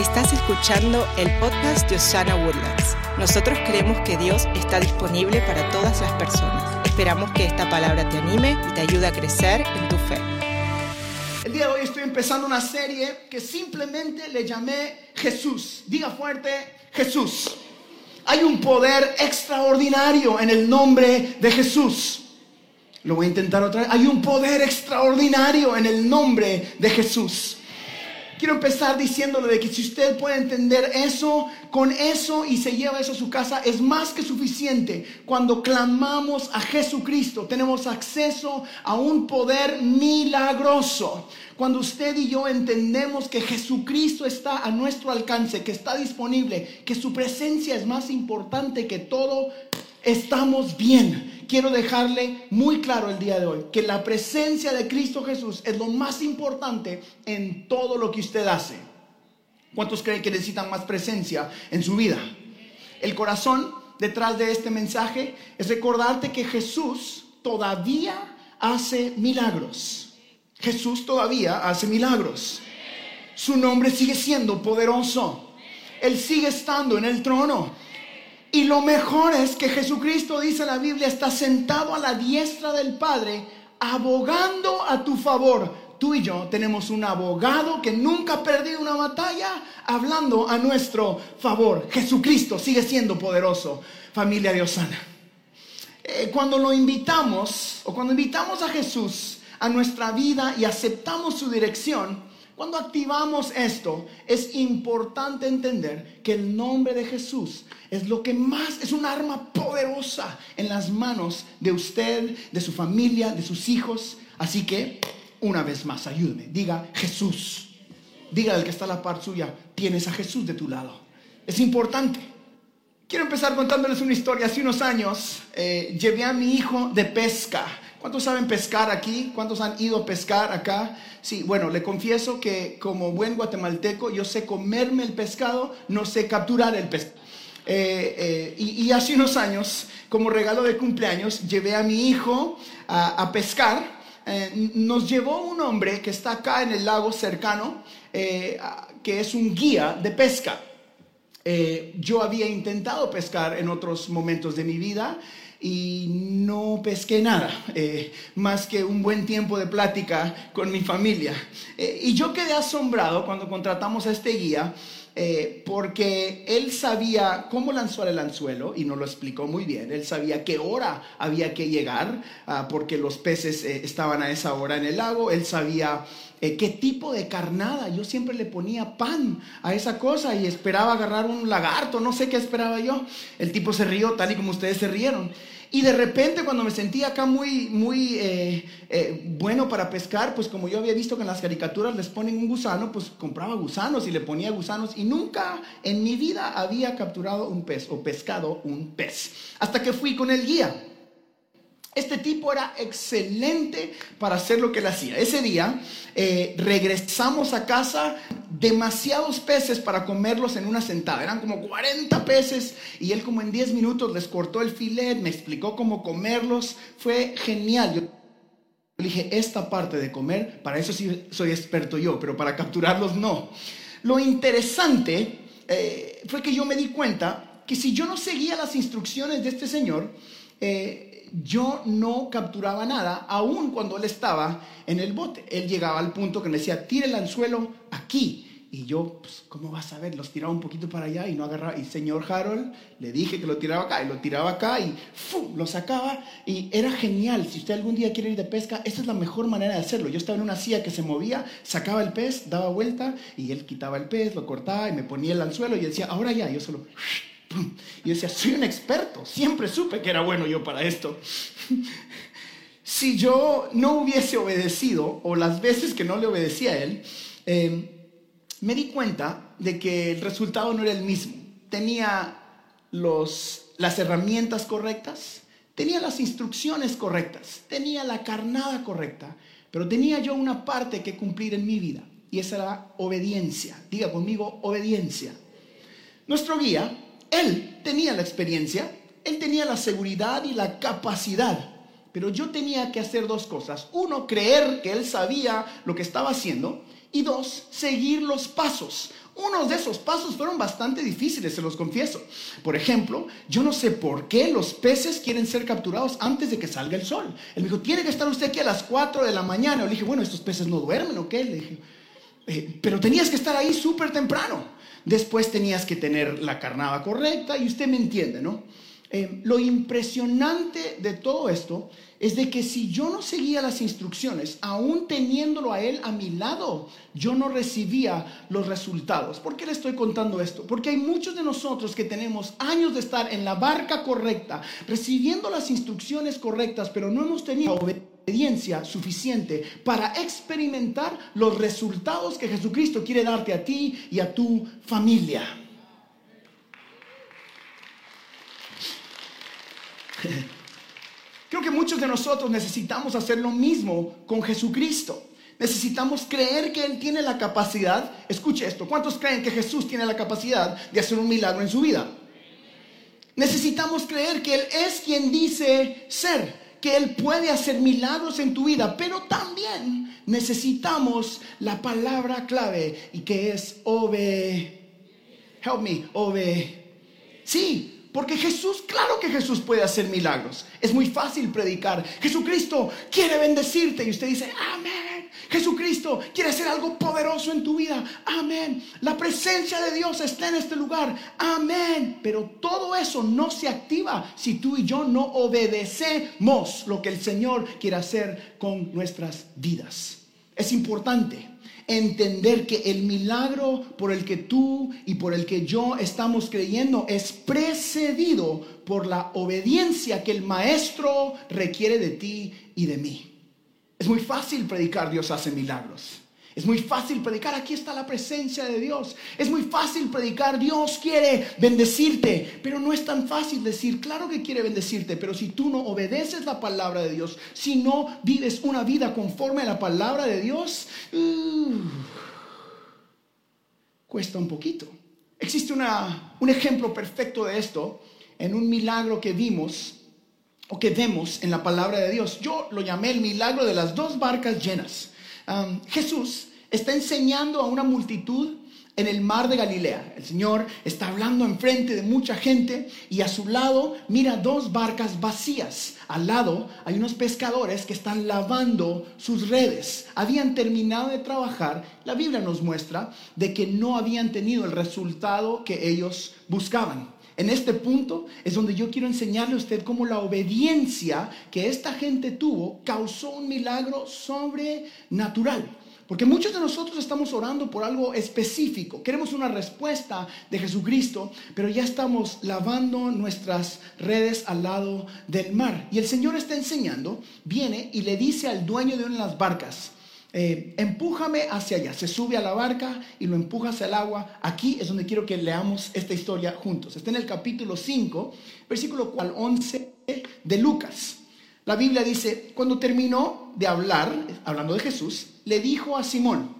Estás escuchando el podcast de Osana Woodlands. Nosotros creemos que Dios está disponible para todas las personas. Esperamos que esta palabra te anime y te ayude a crecer en tu fe. El día de hoy estoy empezando una serie que simplemente le llamé Jesús. Diga fuerte, Jesús. Hay un poder extraordinario en el nombre de Jesús. Lo voy a intentar otra vez. Hay un poder extraordinario en el nombre de Jesús. Quiero empezar diciéndole de que si usted puede entender eso, con eso y se lleva eso a su casa, es más que suficiente. Cuando clamamos a Jesucristo, tenemos acceso a un poder milagroso. Cuando usted y yo entendemos que Jesucristo está a nuestro alcance, que está disponible, que su presencia es más importante que todo, estamos bien quiero dejarle muy claro el día de hoy que la presencia de Cristo Jesús es lo más importante en todo lo que usted hace. ¿Cuántos creen que necesitan más presencia en su vida? El corazón detrás de este mensaje es recordarte que Jesús todavía hace milagros. Jesús todavía hace milagros. Su nombre sigue siendo poderoso. Él sigue estando en el trono. Y lo mejor es que Jesucristo, dice la Biblia, está sentado a la diestra del Padre, abogando a tu favor. Tú y yo tenemos un abogado que nunca ha perdido una batalla, hablando a nuestro favor. Jesucristo sigue siendo poderoso, familia de Osana. Eh, cuando lo invitamos, o cuando invitamos a Jesús a nuestra vida y aceptamos su dirección, cuando activamos esto, es importante entender que el nombre de Jesús es lo que más, es un arma poderosa en las manos de usted, de su familia, de sus hijos. Así que, una vez más, ayúdeme. Diga Jesús. Diga al que está a la par suya, tienes a Jesús de tu lado. Es importante. Quiero empezar contándoles una historia. Hace unos años eh, llevé a mi hijo de pesca. ¿Cuántos saben pescar aquí? ¿Cuántos han ido a pescar acá? Sí, bueno, le confieso que como buen guatemalteco yo sé comerme el pescado, no sé capturar el pescado. Eh, eh, y, hace unos años, como regalo de cumpleaños, llevé a mi hijo a, pescar. Eh, nos llevó un hombre que está acá en el lago cercano, que es un guía de pesca. yo había intentado pescar en otros momentos de mi vida y no pesqué nada, eh, más que un buen tiempo de plática con mi familia. Eh, y yo quedé asombrado cuando contratamos a este guía. Eh, porque él sabía cómo lanzar el anzuelo y nos lo explicó muy bien. Él sabía qué hora había que llegar ah, porque los peces estaban a esa hora en el lago. Él sabía qué tipo de carnada. Yo siempre le ponía pan a esa cosa y esperaba agarrar un lagarto, no sé qué esperaba yo. El tipo se rió tal y como ustedes se rieron. Y de repente cuando me sentí acá muy, muy eh, eh, bueno para pescar, pues como yo había visto que en las caricaturas les ponen un gusano, pues compraba gusanos y le ponía gusanos y nunca en mi vida había capturado un pez o pescado un pez. Hasta que fui con el guía. Este tipo era excelente para hacer lo que él hacía. Ese día eh, regresamos a casa demasiados peces para comerlos en una sentada. Eran como 40 peces y él como en 10 minutos les cortó el filet, me explicó cómo comerlos. Fue genial. Yo dije, esta parte de comer, para eso sí soy experto yo, pero para capturarlos no. Lo interesante eh, fue que yo me di cuenta que si yo no seguía las instrucciones de este señor, eh, yo no capturaba nada, aun cuando él estaba en el bote. Él llegaba al punto que me decía, tire el anzuelo aquí. Y yo, pues, ¿cómo vas a ver? Los tiraba un poquito para allá y no agarraba. Y señor Harold le dije que lo tiraba acá y lo tiraba acá y ¡fum! lo sacaba. Y era genial. Si usted algún día quiere ir de pesca, esta es la mejor manera de hacerlo. Yo estaba en una silla que se movía, sacaba el pez, daba vuelta y él quitaba el pez, lo cortaba y me ponía el anzuelo y decía, ahora ya. Yo solo y decía, soy un experto, siempre supe que era bueno yo para esto. si yo no hubiese obedecido, o las veces que no le obedecía a él, em, me di cuenta de que el resultado no era el mismo. Tenía los, las herramientas correctas, tenía las instrucciones correctas, tenía la carnada correcta, pero tenía yo una parte que cumplir en mi vida, y esa era obediencia. Diga conmigo, obediencia. Nuestro guía él tenía la experiencia, él tenía la seguridad y la capacidad, pero yo tenía que hacer dos cosas. Uno, creer que él sabía lo que estaba haciendo Y dos, seguir los pasos. Unos de esos pasos fueron bastante difíciles, se los confieso. Por ejemplo, yo no sé por qué los peces quieren ser capturados antes de que salga el sol. Él me dijo, tiene que estar usted aquí a las 4 de la mañana. Le dije, bueno, estos peces no duermen, ¿o qué? Le dije, eh, pero tenías que estar ahí súper temprano. Después tenías que tener la carnada correcta y usted me entiende, ¿no? Eh, lo impresionante de todo esto es de que si yo no seguía las instrucciones, aún teniéndolo a él a mi lado, yo no recibía los resultados. ¿Por qué le estoy contando esto? Porque hay muchos de nosotros que tenemos años de estar en la barca correcta, recibiendo las instrucciones correctas, pero no hemos tenido obediencia suficiente para experimentar los resultados que Jesucristo quiere darte a ti y a tu familia. Creo que muchos de nosotros necesitamos hacer lo mismo con Jesucristo. Necesitamos creer que Él tiene la capacidad, escuche esto, ¿cuántos creen que Jesús tiene la capacidad de hacer un milagro en su vida? Necesitamos creer que Él es quien dice ser, que Él puede hacer milagros en tu vida, pero también necesitamos la palabra clave y que es ove. Help me, ove. Sí, porque Jesús, claro que Jesús puede hacer milagros. Es muy fácil predicar. Jesucristo quiere bendecirte y usted dice, amén. Jesucristo quiere hacer algo poderoso en tu vida. Amén. La presencia de Dios está en este lugar. Amén. Pero todo eso no se activa si tú y yo no obedecemos lo que el Señor quiere hacer con nuestras vidas. Es importante entender que el milagro por el que tú y por el que yo estamos creyendo es precedido por la obediencia que el maestro requiere de ti y de mí. Es muy fácil predicar Dios hace milagros. Es muy fácil predicar, aquí está la presencia de Dios. Es muy fácil predicar, Dios quiere bendecirte, pero no es tan fácil decir, claro que quiere bendecirte, pero si tú no obedeces la palabra de Dios, si no vives una vida conforme a la palabra de Dios, uh, cuesta un poquito. Existe una, un ejemplo perfecto de esto en un milagro que vimos o que vemos en la palabra de Dios. Yo lo llamé el milagro de las dos barcas llenas. Jesús está enseñando a una multitud en el mar de Galilea. El Señor está hablando enfrente de mucha gente y a su lado mira dos barcas vacías. Al lado hay unos pescadores que están lavando sus redes. Habían terminado de trabajar. La Biblia nos muestra de que no habían tenido el resultado que ellos buscaban. En este punto es donde yo quiero enseñarle a usted cómo la obediencia que esta gente tuvo causó un milagro sobrenatural. Porque muchos de nosotros estamos orando por algo específico. Queremos una respuesta de Jesucristo, pero ya estamos lavando nuestras redes al lado del mar. Y el Señor está enseñando, viene y le dice al dueño de una de las barcas, eh, empújame hacia allá. Se sube a la barca y lo empuja hacia el agua. Aquí es donde quiero que leamos esta historia juntos. Está en el capítulo 5, versículo 11 de Lucas. La Biblia dice, cuando terminó de hablar, hablando de Jesús, le dijo a Simón,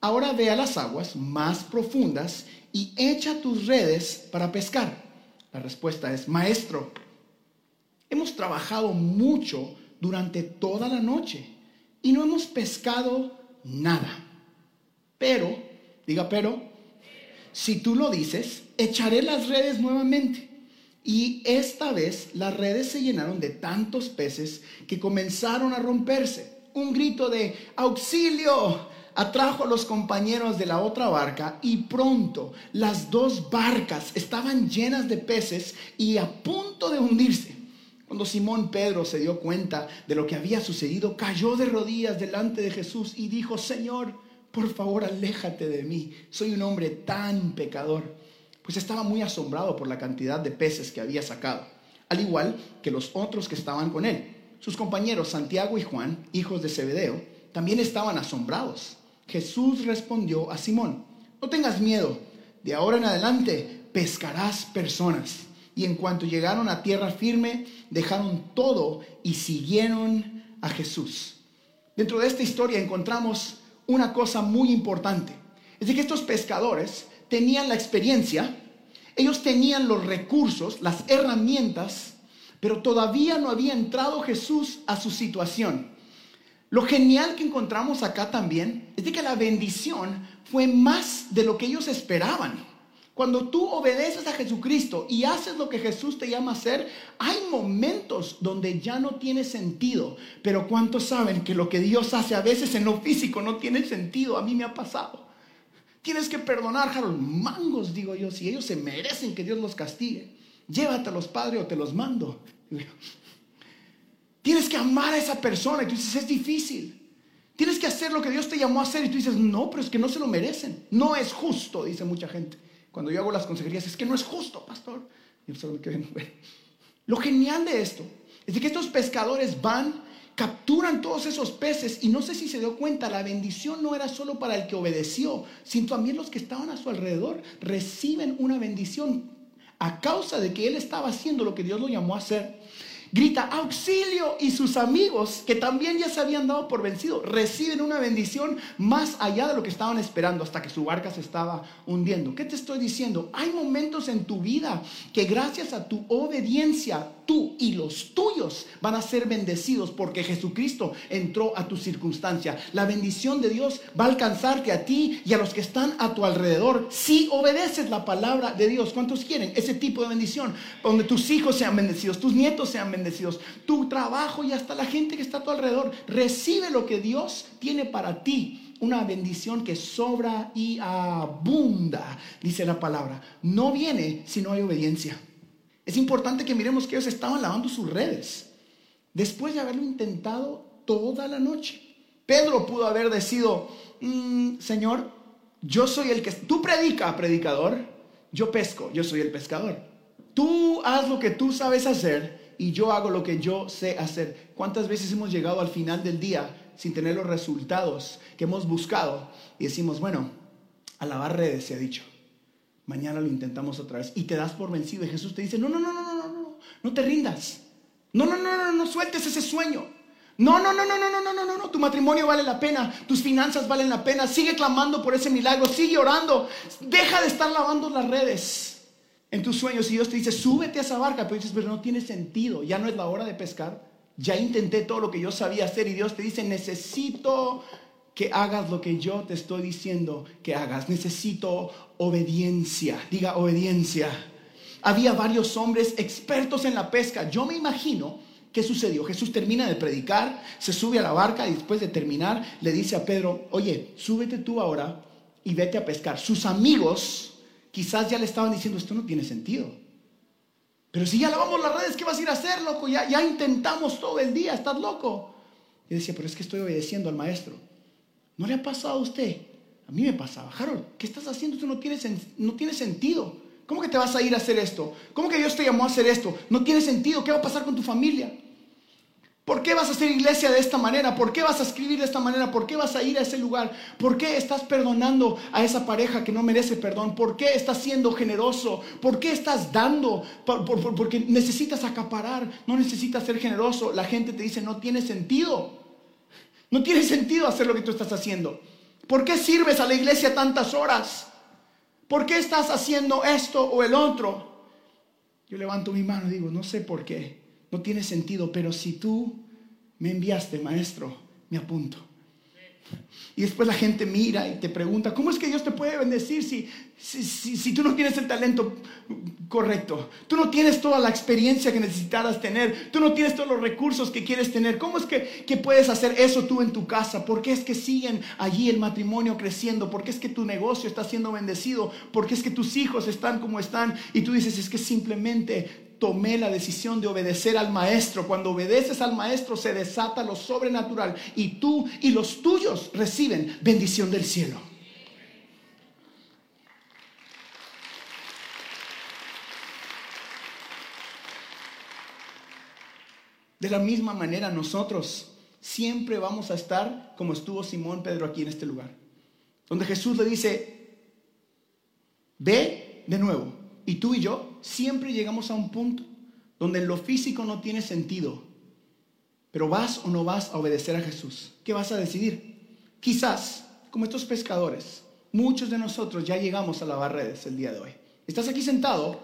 ahora ve a las aguas más profundas y echa tus redes para pescar. La respuesta es, maestro, hemos trabajado mucho durante toda la noche y no hemos pescado nada. Pero, diga pero, si tú lo dices, echaré las redes nuevamente. Y esta vez las redes se llenaron de tantos peces que comenzaron a romperse. Un grito de auxilio atrajo a los compañeros de la otra barca y pronto las dos barcas estaban llenas de peces y a punto de hundirse. Cuando Simón Pedro se dio cuenta de lo que había sucedido, cayó de rodillas delante de Jesús y dijo, Señor, por favor, aléjate de mí. Soy un hombre tan pecador pues estaba muy asombrado por la cantidad de peces que había sacado, al igual que los otros que estaban con él. Sus compañeros Santiago y Juan, hijos de Zebedeo, también estaban asombrados. Jesús respondió a Simón, no tengas miedo, de ahora en adelante pescarás personas. Y en cuanto llegaron a tierra firme, dejaron todo y siguieron a Jesús. Dentro de esta historia encontramos una cosa muy importante. Es de que estos pescadores tenían la experiencia, ellos tenían los recursos, las herramientas, pero todavía no había entrado Jesús a su situación. Lo genial que encontramos acá también es de que la bendición fue más de lo que ellos esperaban. Cuando tú obedeces a Jesucristo y haces lo que Jesús te llama a hacer, hay momentos donde ya no tiene sentido. Pero ¿cuántos saben que lo que Dios hace a veces en lo físico no tiene sentido? A mí me ha pasado. Tienes que perdonar, Harold. Mangos, digo yo, si ellos se merecen que Dios los castigue. Llévatelos, Padre, o te los mando. Tienes que amar a esa persona y tú dices, es difícil. Tienes que hacer lo que Dios te llamó a hacer y tú dices, no, pero es que no se lo merecen. No es justo, dice mucha gente. Cuando yo hago las consejerías, es que no es justo, pastor. Y bueno. Lo genial de esto es de que estos pescadores van, capturan todos esos peces y no sé si se dio cuenta, la bendición no era solo para el que obedeció, sino también los que estaban a su alrededor reciben una bendición a causa de que él estaba haciendo lo que Dios lo llamó a hacer grita auxilio y sus amigos que también ya se habían dado por vencido reciben una bendición más allá de lo que estaban esperando hasta que su barca se estaba hundiendo. ¿Qué te estoy diciendo? Hay momentos en tu vida que gracias a tu obediencia tú y los tuyos van a ser bendecidos porque Jesucristo entró a tu circunstancia. La bendición de Dios va a alcanzarte a ti y a los que están a tu alrededor si obedeces la palabra de Dios. ¿Cuántos quieren ese tipo de bendición? Donde tus hijos sean bendecidos, tus nietos sean bendecidos, tu trabajo y hasta la gente que está a tu alrededor. Recibe lo que Dios tiene para ti una bendición que sobra y abunda, dice la palabra. No viene si no hay obediencia. Es importante que miremos que ellos estaban lavando sus redes después de haberlo intentado toda la noche. Pedro pudo haber decidido, mm, Señor, yo soy el que... Tú predica, predicador, yo pesco, yo soy el pescador. Tú haz lo que tú sabes hacer y yo hago lo que yo sé hacer. ¿Cuántas veces hemos llegado al final del día sin tener los resultados que hemos buscado y decimos, bueno, a lavar redes se ha dicho mañana lo intentamos otra vez y te das por vencido y Jesús te dice, no, no, no, no, no, no, no, te rindas. No, no, no, no, no sueltes ese sueño. No, no, no, no, no, no, no, no, no, no, tu matrimonio vale la pena, tus finanzas valen la pena, sigue clamando por ese milagro, sigue orando, deja de estar lavando las redes en tus sueños y Dios te dice, súbete a esa barca, pero dices, pero no tiene sentido, ya no es la hora de pescar, ya intenté todo lo que yo sabía hacer y Dios te dice, necesito que hagas lo que yo te estoy diciendo que hagas. Necesito obediencia. Diga obediencia. Había varios hombres expertos en la pesca. Yo me imagino qué sucedió. Jesús termina de predicar, se sube a la barca y después de terminar le dice a Pedro, oye, súbete tú ahora y vete a pescar. Sus amigos quizás ya le estaban diciendo, esto no tiene sentido. Pero si ya lavamos las redes, ¿qué vas a ir a hacer, loco? Ya, ya intentamos todo el día, estás loco. Y decía, pero es que estoy obedeciendo al maestro. ¿No le ha pasado a usted? A mí me pasaba. Harold, ¿qué estás haciendo? Esto no tiene, no tiene sentido. ¿Cómo que te vas a ir a hacer esto? ¿Cómo que Dios te llamó a hacer esto? No tiene sentido. ¿Qué va a pasar con tu familia? ¿Por qué vas a hacer iglesia de esta manera? ¿Por qué vas a escribir de esta manera? ¿Por qué vas a ir a ese lugar? ¿Por qué estás perdonando a esa pareja que no merece perdón? ¿Por qué estás siendo generoso? ¿Por qué estás dando? porque necesitas acaparar, no necesitas ser generoso. La gente te dice, no tiene sentido. No tiene sentido hacer lo que tú estás haciendo. ¿Por qué sirves a la iglesia tantas horas? ¿Por qué estás haciendo esto o el otro? Yo levanto mi mano y digo, no sé por qué. No tiene sentido, pero si tú me enviaste, maestro, me apunto. Y después la gente mira y te pregunta, ¿cómo es que Dios te puede bendecir si, si, tú no tienes el talento correcto? Tú no tienes toda la experiencia que necesitaras tener, tú no tienes todos los recursos que quieres tener. ¿Cómo es que, que puedes hacer eso tú en tu casa? ¿Por qué es que siguen allí el matrimonio creciendo? ¿Por qué es que tu negocio está siendo bendecido? ¿Por qué es que tus hijos están como están? Y tú dices, es que simplemente tomé la decisión de obedecer al maestro. Cuando obedeces al maestro se desata lo sobrenatural y tú y los tuyos reciben bendición del cielo. De la misma manera nosotros siempre vamos a estar como estuvo Simón Pedro aquí en este lugar. Donde Jesús le dice, ve de nuevo, y tú y yo siempre llegamos a un punto donde lo físico no tiene sentido. Pero vas o no vas a obedecer a Jesús. ¿Qué vas a decidir? Quizás, como estos pescadores, muchos de nosotros ya llegamos a lavar redes el día de hoy. Estás aquí sentado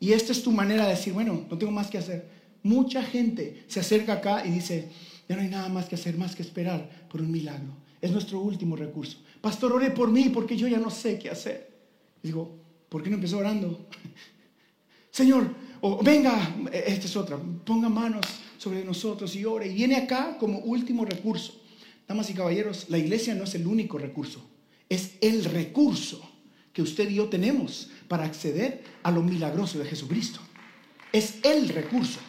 y esta es tu manera de decir, bueno, no tengo más que hacer. Mucha gente se acerca acá y dice, Ya no hay nada más que hacer, más que esperar por un milagro. Es nuestro último recurso. Pastor, ore por mí porque yo ya no sé qué hacer. digo, ¿por qué no empezó orando? Señor, venga, esta es otra, ponga manos sobre nosotros y ore. Y viene acá como último recurso. Damas y caballeros, la iglesia no es el único recurso, es el recurso que usted y yo tenemos para acceder a lo milagroso de Jesucristo. Es el recurso.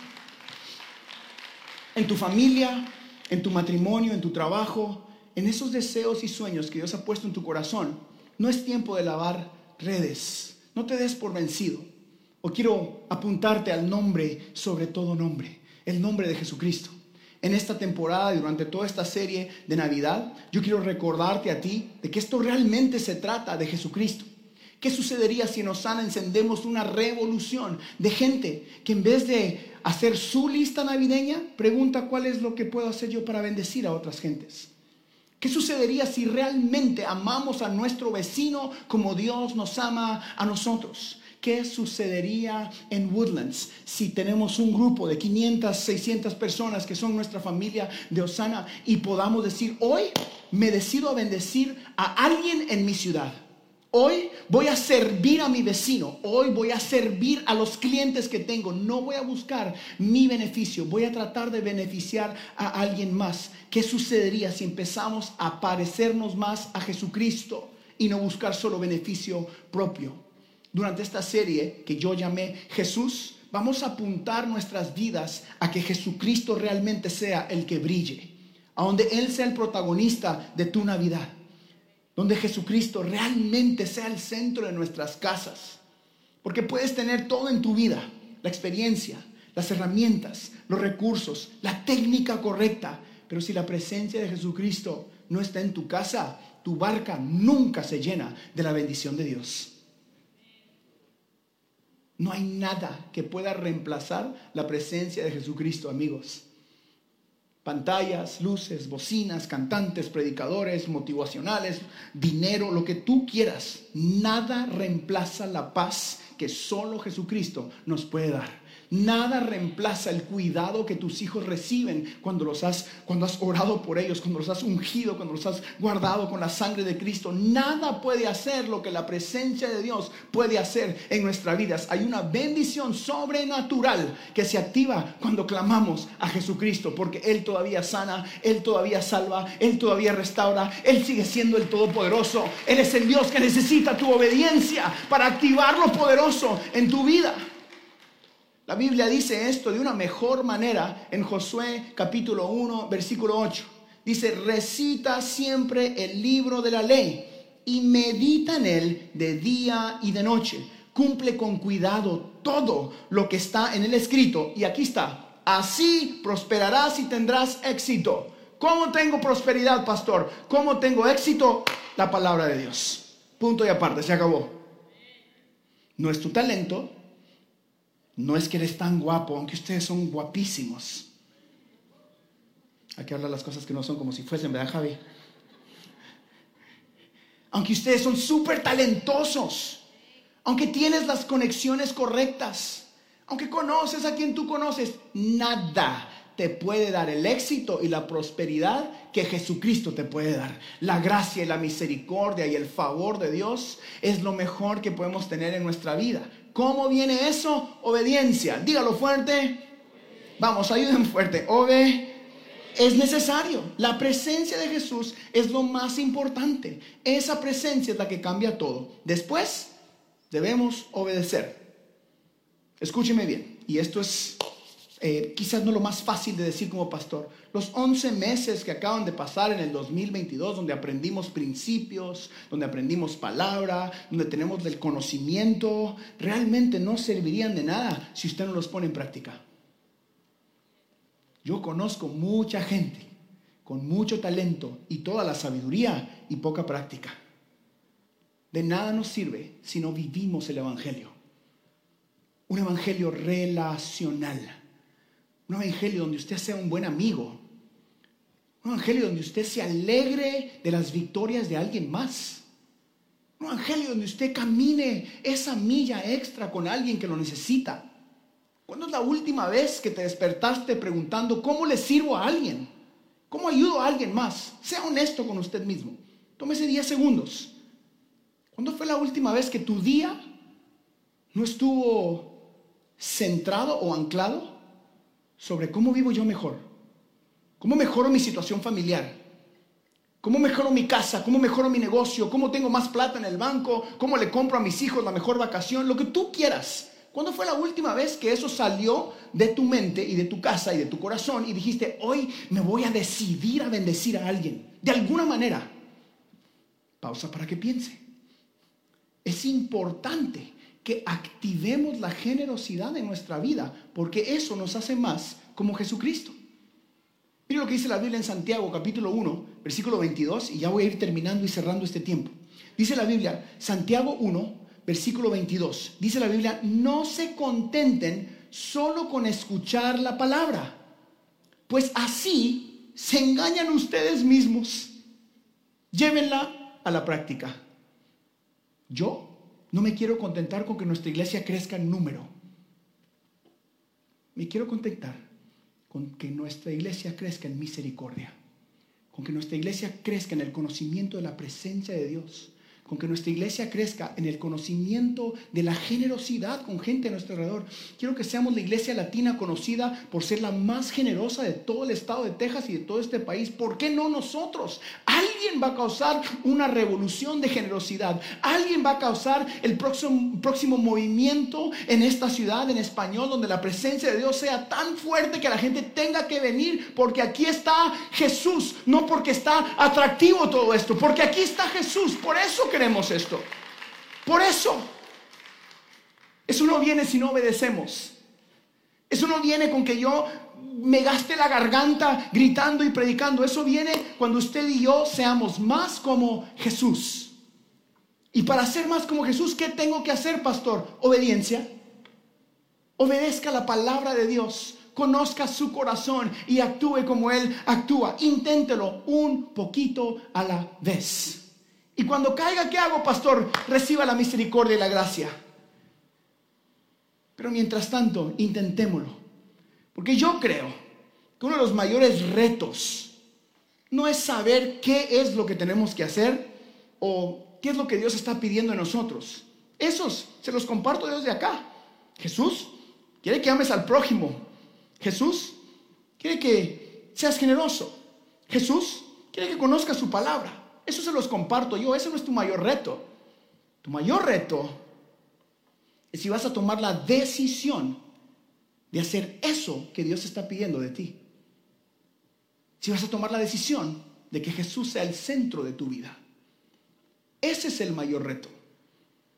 En tu familia, en tu matrimonio, en tu trabajo, en esos deseos y sueños que Dios ha puesto en tu corazón, no es tiempo de lavar redes. No te des por vencido. O quiero apuntarte al nombre sobre todo nombre, el nombre de Jesucristo. En esta temporada y durante toda esta serie de Navidad, yo quiero recordarte a ti de que esto realmente se trata de Jesucristo. ¿Qué sucedería si en Osana encendemos una revolución de gente que en vez de hacer su lista navideña, pregunta cuál es lo que puedo hacer yo para bendecir a otras gentes? ¿Qué sucedería si realmente amamos a nuestro vecino como Dios nos ama a nosotros? ¿Qué sucedería en Woodlands si tenemos un grupo de 500, 600 personas que son nuestra familia de Osana y podamos decir, hoy me decido a bendecir a alguien en mi ciudad? Hoy voy a servir a mi vecino, hoy voy a servir a los clientes que tengo, no voy a buscar mi beneficio, voy a tratar de beneficiar a alguien más. ¿Qué sucedería si empezamos a parecernos más a Jesucristo y no buscar solo beneficio propio? Durante esta serie que yo llamé Jesús, vamos a apuntar nuestras vidas a que Jesucristo realmente sea el que brille, a donde Él sea el protagonista de tu Navidad donde Jesucristo realmente sea el centro de nuestras casas. Porque puedes tener todo en tu vida, la experiencia, las herramientas, los recursos, la técnica correcta, pero si la presencia de Jesucristo no está en tu casa, tu barca nunca se llena de la bendición de Dios. No hay nada que pueda reemplazar la presencia de Jesucristo, amigos pantallas, luces, bocinas, cantantes, predicadores, motivacionales, dinero, lo que tú quieras. Nada reemplaza la paz que solo Jesucristo nos puede dar. Nada reemplaza el cuidado que tus hijos reciben cuando los has cuando has orado por ellos, cuando los has ungido, cuando los has guardado con la sangre de Cristo. Nada puede hacer lo que la presencia de Dios puede hacer en nuestras vidas. Hay una bendición sobrenatural que se activa cuando clamamos a Jesucristo, porque él todavía sana, él todavía salva, él todavía restaura, él sigue siendo el todopoderoso. Él es el Dios que necesita tu obediencia para activar lo poderoso en tu vida. La Biblia dice esto de una mejor manera en Josué capítulo 1, versículo 8. Dice, recita siempre el libro de la ley y medita en él de día y de noche. Cumple con cuidado todo lo que está en el escrito. Y aquí está, así prosperarás y tendrás éxito. ¿Cómo tengo prosperidad, pastor? ¿Cómo tengo éxito? La palabra de Dios. Punto y aparte, se acabó. No es tu talento, no es que eres tan guapo, aunque ustedes son guapísimos. Hay que hablar las cosas que no son como si fuesen, ¿verdad, Javi? Aunque ustedes son súper talentosos, aunque tienes las conexiones correctas, aunque conoces a quien tú conoces, nada te puede dar el éxito y la prosperidad que Jesucristo te puede dar. La gracia y la misericordia y el favor de Dios es lo mejor que podemos tener en nuestra vida. ¿Cómo viene eso? Obediencia. Dígalo fuerte. Vamos, ayuden fuerte. Obediencia es necesario. La presencia de Jesús es lo más importante. Esa presencia es la que cambia todo. Después debemos obedecer. Escúcheme bien. Y esto es eh, quizás no lo más fácil de decir como pastor, los 11 meses que acaban de pasar en el 2022, donde aprendimos principios, donde aprendimos palabra, donde tenemos el conocimiento, realmente no servirían de nada si usted no los pone en práctica. Yo conozco mucha gente con mucho talento y toda la sabiduría y poca práctica. De nada nos sirve si no vivimos el Evangelio. Un Evangelio relacional un evangelio donde usted sea un buen amigo. Un evangelio donde usted se alegre de las victorias de alguien más. Un evangelio donde usted camine esa milla extra con alguien que lo necesita. ¿Cuándo es la última vez que te despertaste preguntando cómo le sirvo a alguien? ¿Cómo ayudo a alguien más? Sea honesto con usted mismo. Tómese 10 segundos. ¿Cuándo fue la última vez que tu día no estuvo centrado o anclado sobre cómo vivo yo mejor? ¿Cómo mejoro mi situación familiar? ¿Cómo mejoro mi casa? ¿Cómo mejoro mi negocio? ¿Cómo tengo más plata en el banco? ¿Cómo le compro a mis hijos la mejor vacación? Lo que tú quieras. ¿Cuándo fue la última vez que eso salió de tu mente y de tu casa y de tu corazón y dijiste, hoy me voy a decidir a bendecir a alguien? De alguna manera. Pausa para que piense. Es importante que activemos la generosidad en nuestra vida porque eso nos hace más como Jesucristo. Mire lo que dice la Biblia en Santiago capítulo 1, versículo 22, y ya voy a ir terminando y cerrando este tiempo. Dice la Biblia, Santiago 1, versículo 22. Dice la Biblia, no se contenten solo con escuchar la palabra, pues así se engañan ustedes mismos. Llévenla a la práctica. Yo no me quiero contentar con que nuestra iglesia crezca en número. Me quiero contentar con que nuestra iglesia crezca en misericordia, con que nuestra iglesia crezca en el conocimiento de la presencia de Dios, con que nuestra iglesia crezca en el conocimiento de la generosidad con gente a nuestro alrededor. Quiero que seamos la iglesia latina conocida por ser la más generosa de todo el estado de Texas y de todo este país. ¿Por qué no nosotros? Alguien va a causar una revolución de generosidad. Alguien va a causar el próximo, próximo movimiento en esta ciudad en español donde la presencia de Dios sea tan fuerte que la gente tenga que venir porque aquí está Jesús, no porque está atractivo todo esto, porque aquí está Jesús. Por eso que esto. Por eso. Eso no viene si no obedecemos. Eso no viene con que yo me gaste la garganta gritando y predicando. Eso viene cuando usted y yo seamos más como Jesús. Y para ser más como Jesús, ¿qué tengo que hacer, pastor? Obediencia. Obedezca la palabra de Dios. Conozca su corazón y actúe como Él actúa. Inténtelo un poquito a la vez. Y cuando caiga, ¿qué hago, pastor? Reciba la misericordia y la gracia. Pero mientras tanto, intentémoslo. Porque yo creo que uno de los mayores retos no es saber qué es lo que tenemos que hacer o qué es lo que Dios está pidiendo de nosotros. Esos se los comparto desde acá. Jesús quiere que ames al prójimo. Jesús quiere que seas generoso. Jesús quiere que conozcas su palabra. Eso se los comparto yo, ese no es tu mayor reto. Tu mayor reto es si vas a tomar la decisión de hacer eso que Dios está pidiendo de ti. Si vas a tomar la decisión de que Jesús sea el centro de tu vida. Ese es el mayor reto.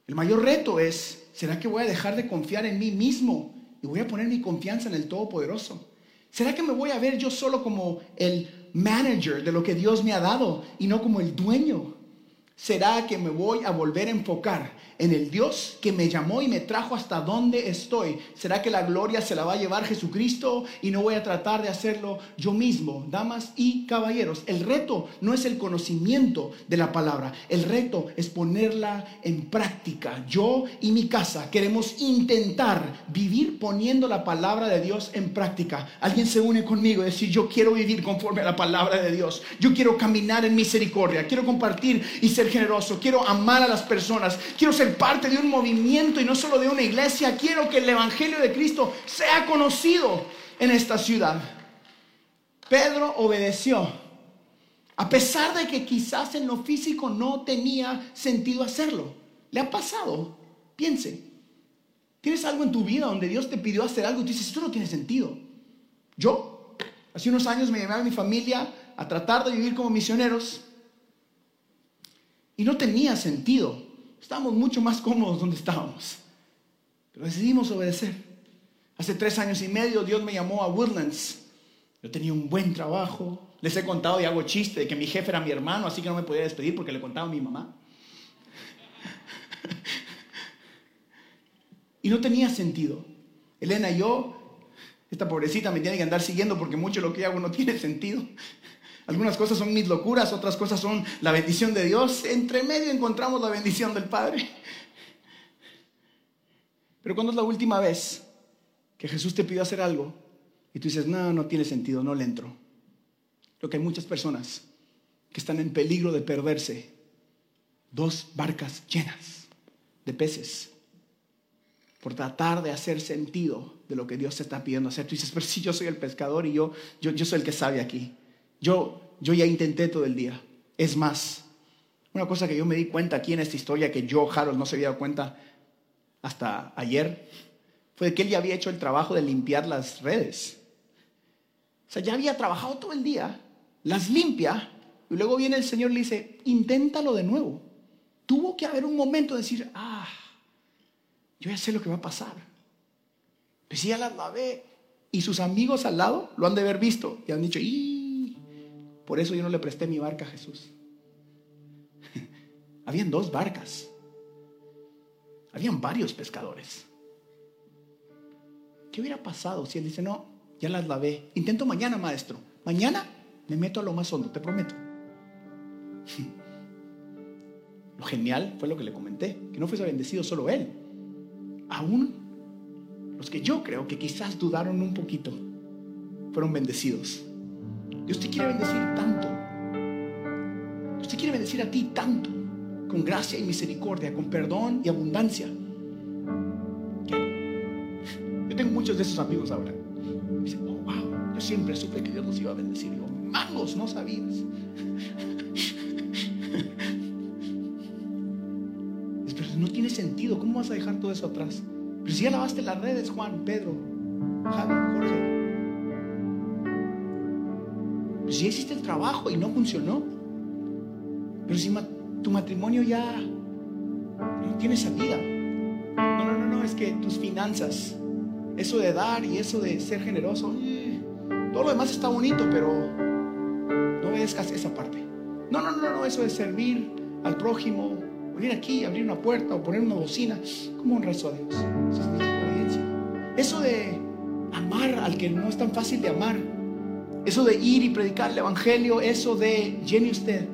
El mayor reto es, ¿será que voy a dejar de confiar en mí mismo y voy a poner mi confianza en el Todopoderoso? ¿Será que me voy a ver yo solo como el manager de lo que Dios me ha dado y no como el dueño. ¿Será que me voy a volver a enfocar en el Dios que me llamó y me trajo hasta donde estoy. ¿Será que la gloria se la va a llevar Jesucristo y no voy a tratar de hacerlo yo mismo? Damas y caballeros, el reto no es el conocimiento de la palabra, el reto es ponerla en práctica. Yo y mi casa queremos intentar vivir poniendo la palabra de Dios en práctica. Alguien se une conmigo y decir, yo quiero vivir conforme a la palabra de Dios. Yo quiero caminar en misericordia, quiero compartir y ser generoso, quiero amar a las personas, quiero ser parte de un movimiento y no solo de una iglesia. Quiero que el Evangelio de Cristo sea conocido en esta ciudad. Pedro obedeció, a pesar de que quizás en lo físico no tenía sentido hacerlo. ¿Le ha pasado? Piense. ¿Tienes algo en tu vida donde Dios te pidió hacer algo y tú dices, esto no tiene sentido? Yo, hace unos años me llevé a mi familia a tratar de vivir como misioneros y no tenía sentido estábamos mucho más cómodos donde estábamos. Pero decidimos obedecer. Hace tres años y medio Dios me llamó a Woodlands. Yo tenía un buen trabajo. Les he contado y hago chiste de que mi jefe era mi hermano, así que no me podía despedir porque le contaba a mi mamá. y no tenía sentido. Elena y yo, esta pobrecita me tiene que andar siguiendo porque mucho de lo que hago no tiene sentido. Algunas cosas son mis locuras, otras cosas son la bendición de Dios. Entre medio encontramos la bendición del Padre. Pero cuando es la última vez que Jesús te pidió hacer algo y tú dices, no, no tiene sentido, no le entro. lo que hay muchas personas que están en peligro de perderse. Dos barcas llenas de peces por tratar de hacer sentido de lo que Dios te está pidiendo hacer. Tú dices, pero si yo soy el pescador y yo, yo, yo soy el que sabe aquí. Yo, yo ya intenté todo el día. Es más, una cosa que yo me di cuenta aquí en esta historia que yo, Harold, no se había dado cuenta hasta ayer, fue que él ya había hecho el trabajo de limpiar las redes. O sea, ya había trabajado todo el día, las limpia, y luego viene el Señor y le dice, inténtalo de nuevo. Tuvo que haber un momento de decir, ah, yo ya sé lo que va a pasar. Pues ya las lavé. Y sus amigos al lado lo han de haber visto y han dicho, y por eso yo no le presté mi barca a Jesús. Habían dos barcas. Habían varios pescadores. ¿Qué hubiera pasado si él dice, no, ya las lavé? Intento mañana, maestro. Mañana me meto a lo más hondo, te prometo. Lo genial fue lo que le comenté, que no fuese bendecido solo él, aún los que yo creo que quizás dudaron un poquito, fueron bendecidos. Dios te quiere bendecir tanto. Dios te quiere bendecir a ti tanto, con gracia y misericordia, con perdón y abundancia. Yo tengo muchos de esos amigos ahora. Dicen, oh, wow, yo siempre supe que Dios nos iba a bendecir. Digo, mangos, no sabías. no tiene sentido. ¿Cómo vas a dejar todo eso atrás? Pero si ya lavaste las redes, Juan, Pedro, Javi, Jorge. Ya hiciste el trabajo y no funcionó. Pero si tu matrimonio ya no tiene salida. No, no, no, no, es que tus finanzas, eso de dar y eso de ser generoso, eh, todo lo demás está bonito, pero no obedezcas esa parte. No, no, no, no, eso de servir al prójimo, venir aquí, abrir una puerta o poner una bocina, ¿cómo honras a Dios? Es. Eso de amar al que no es tan fácil de amar, eso de ir y predicar el Evangelio, eso de llene usted.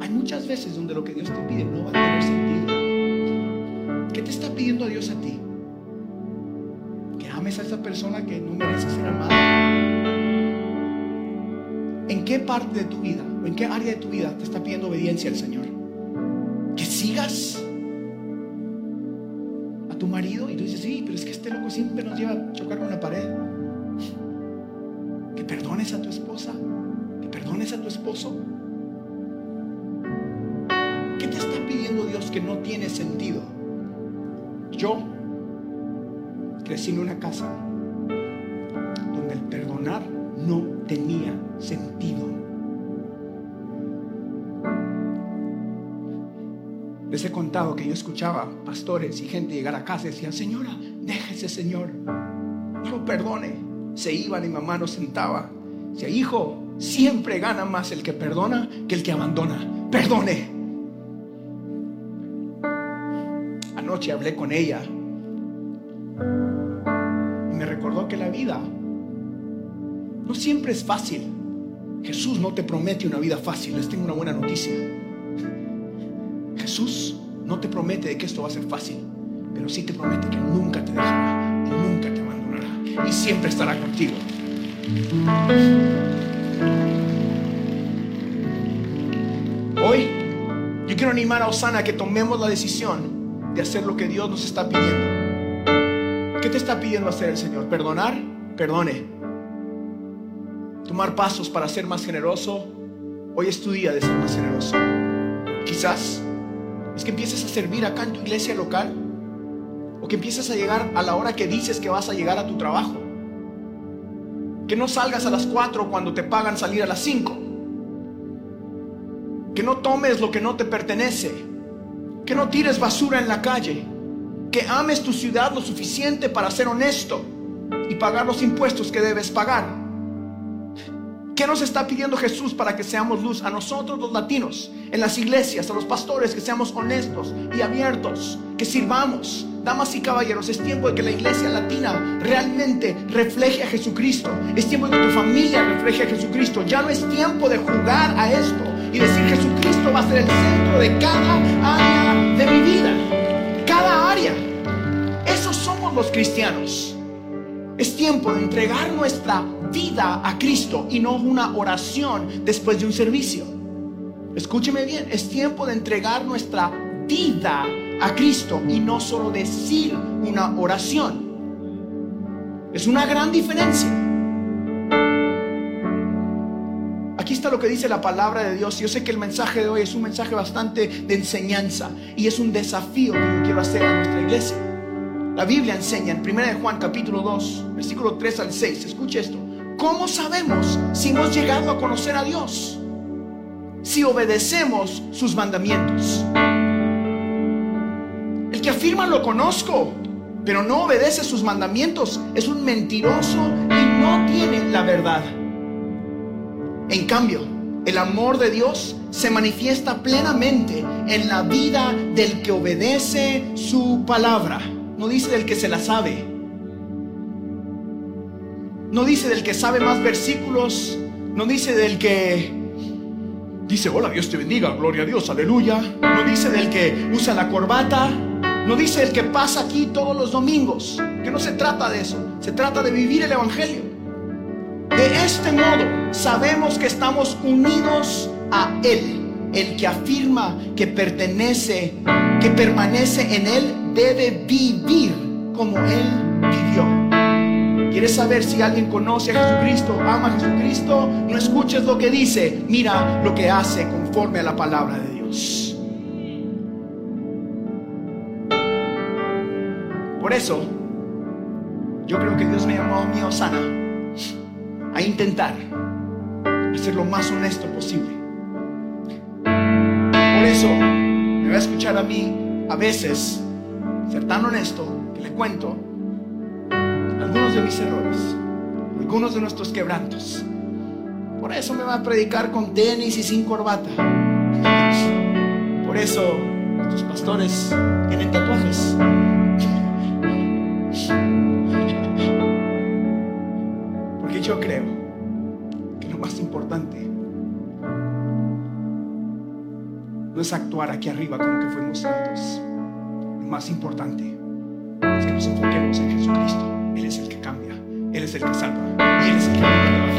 Hay muchas veces donde lo que Dios te pide no va a tener sentido. ¿Qué te está pidiendo Dios a ti? Que ames a esa persona que no merece ser amada. ¿En qué parte de tu vida o en qué área de tu vida te está pidiendo obediencia el Señor? Que sigas tu marido y tú dices, sí, pero es que este loco siempre nos lleva a chocar con la pared. Que perdones a tu esposa, que perdones a tu esposo. ¿Qué te está pidiendo Dios que no tiene sentido? Yo crecí en una casa donde el perdonar no He contado que yo escuchaba pastores y gente llegar a casa y decían, señora, déjese Señor, no lo perdone. Se iban y mamá nos sentaba. Decía, hijo, siempre gana más el que perdona que el que abandona. Perdone. Anoche hablé con ella y me recordó que la vida no siempre es fácil. Jesús no te promete una vida fácil. Les tengo una buena noticia. Jesús no te promete que esto va a ser fácil, pero sí te promete que nunca te dejará nunca te abandonará y siempre estará contigo. Hoy yo quiero animar a Osana a que tomemos la decisión de hacer lo que Dios nos está pidiendo. ¿Qué te está pidiendo hacer el Señor? ¿Perdonar? Perdone tomar pasos para ser más generoso, hoy es tu día de ser más generoso. Quizás es que empieces a servir acá en tu iglesia local o que empieces a llegar a la hora que dices que vas a llegar a tu trabajo. Que no salgas a las 4 cuando te pagan salir a las 5. Que no tomes lo que no te pertenece. Que no tires basura en la calle. Que ames tu ciudad lo suficiente para ser honesto y pagar los impuestos que debes pagar ¿Qué nos está pidiendo Jesús para que seamos luz a nosotros los latinos, en las iglesias, a los pastores, que seamos honestos y abiertos, que sirvamos? Damas y caballeros, es tiempo de que la iglesia latina realmente refleje a Jesucristo. Es tiempo de que tu familia refleje a Jesucristo. Ya no es tiempo de jugar a esto y decir Jesucristo va a ser el centro de cada área de mi vida. Cada área. Esos somos los cristianos. Es tiempo de entregar nuestra vida a Cristo y no una oración después de un servicio. Escúcheme bien, es tiempo de entregar nuestra vida a Cristo y no solo decir una oración. Es una gran diferencia. Aquí está lo que dice la palabra de Dios. Yo sé que el mensaje de hoy es un mensaje bastante de enseñanza y es un desafío que yo quiero hacer a nuestra iglesia. La Biblia enseña en 1 Juan capítulo 2, versículo 3 al 6. Escuche esto. ¿Cómo sabemos si hemos llegado a conocer a Dios? Si obedecemos sus mandamientos. El que afirma lo conozco, pero no obedece sus mandamientos es un mentiroso y no tiene la verdad. En cambio, el amor de Dios se manifiesta plenamente en la vida del que obedece su palabra. No dice del que se la sabe. No dice del que sabe más versículos. No dice del que dice, hola, Dios te bendiga, gloria a Dios, aleluya. No dice del que usa la corbata. No dice el que pasa aquí todos los domingos. Que no se trata de eso. Se trata de vivir el Evangelio. De este modo sabemos que estamos unidos a Él. El que afirma que pertenece, que permanece en Él, debe vivir como Él vivió. ¿Quieres saber si alguien conoce a Jesucristo, ama a Jesucristo? No escuches lo que dice, mira lo que hace conforme a la palabra de Dios. Por eso, yo creo que Dios me llamó a mí, Osana, a intentar ser lo más honesto posible. Por eso, me va a escuchar a mí a veces ser tan honesto que le cuento algunos de mis errores, algunos de nuestros quebrantos. Por eso me va a predicar con tenis y sin corbata. Por eso nuestros pastores tienen tatuajes. Porque yo creo que lo más importante no es actuar aquí arriba como que fuimos santos. Lo más importante es que nos enfoquemos en Jesucristo. Él es el que cambia, Él es el que salva y Él es el que